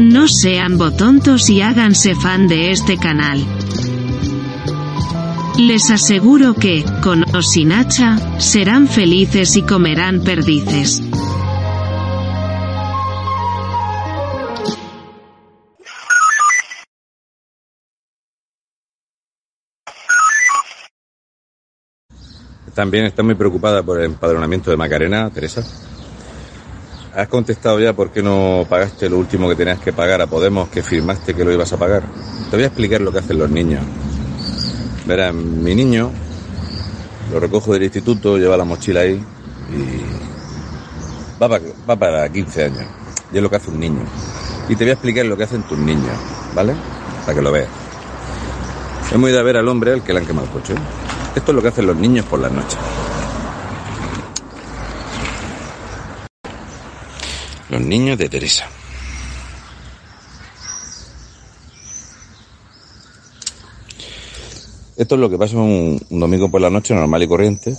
no sean botontos y háganse fan de este canal. Les aseguro que, con o sin hacha, serán felices y comerán perdices. También está muy preocupada por el empadronamiento de Macarena, Teresa. ¿Has contestado ya por qué no pagaste lo último que tenías que pagar a Podemos, que firmaste que lo ibas a pagar? Te voy a explicar lo que hacen los niños. Verán, mi niño lo recojo del instituto, lleva la mochila ahí y va para, va para 15 años. Y es lo que hace un niño. Y te voy a explicar lo que hacen tus niños, ¿vale? Para que lo veas. Hemos ido a ver al hombre al que le han quemado el coche. Esto es lo que hacen los niños por las noches. Los niños de Teresa. Esto es lo que pasa un, domingo por la noche normal y corriente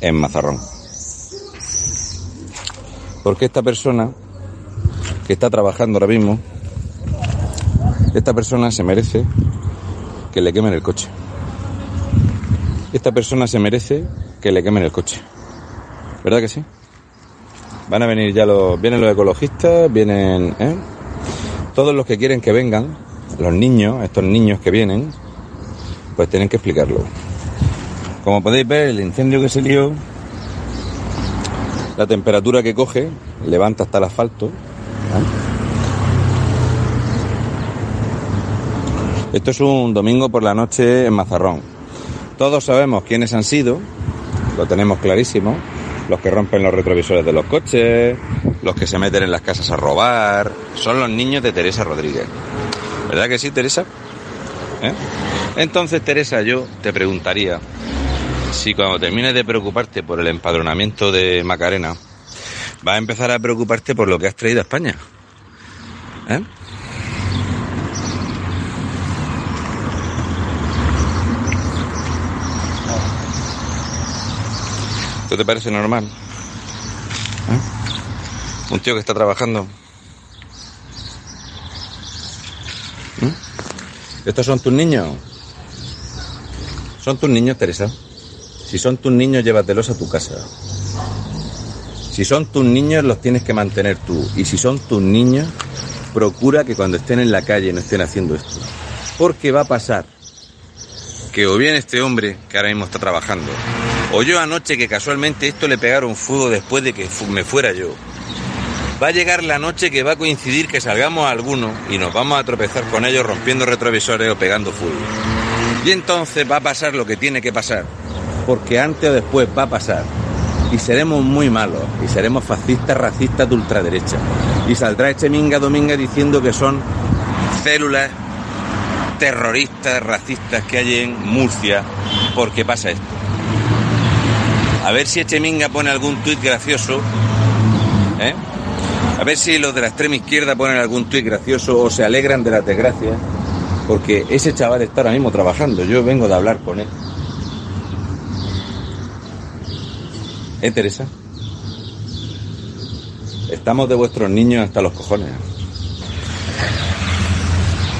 en Mazarrón. Porque esta persona que está trabajando ahora mismo, esta persona se merece que le quemen el coche. Esta persona se merece que le quemen el coche. ¿Verdad que sí? Van a venir ya los, vienen los ecologistas, vienen, ¿eh? Todos los que quieren que vengan, los niños, estos niños que vienen, pues tienen que explicarlo. Como podéis ver, el incendio que se lió, la temperatura que coge, levanta hasta el asfalto. ¿eh? Esto es un domingo por la noche en Mazarrón. Todos sabemos quiénes han sido, lo tenemos clarísimo. Los que rompen los retrovisores de los coches, los que se meten en las casas a robar, son los niños de Teresa Rodríguez. ¿Verdad que sí, Teresa? ¿Eh? Entonces, Teresa, yo te preguntaría si cuando termines de preocuparte por el empadronamiento de Macarena, vas a empezar a preocuparte por lo que has traído a España. ¿Eh? ¿Esto te parece normal? ¿Eh? Un tío que está trabajando. ¿Eh? ¿Estos son tus niños? ¿Son tus niños, Teresa? Si son tus niños, llévatelos a tu casa. Si son tus niños, los tienes que mantener tú. Y si son tus niños, procura que cuando estén en la calle no estén haciendo esto. Porque va a pasar que o bien este hombre que ahora mismo está trabajando, o yo anoche que casualmente esto le pegaron fuego después de que me fuera yo. Va a llegar la noche que va a coincidir que salgamos algunos y nos vamos a tropezar con ellos rompiendo retrovisores o pegando fuego. Y entonces va a pasar lo que tiene que pasar, porque antes o después va a pasar. Y seremos muy malos, y seremos fascistas, racistas de ultraderecha. Y saldrá este minga dominga diciendo que son células terroristas, racistas que hay en Murcia, porque pasa esto. A ver si Echeminga pone algún tuit gracioso. ¿eh? A ver si los de la extrema izquierda ponen algún tuit gracioso o se alegran de las desgracias. Porque ese chaval está ahora mismo trabajando. Yo vengo de hablar con él. ¿Eh, Teresa? Estamos de vuestros niños hasta los cojones.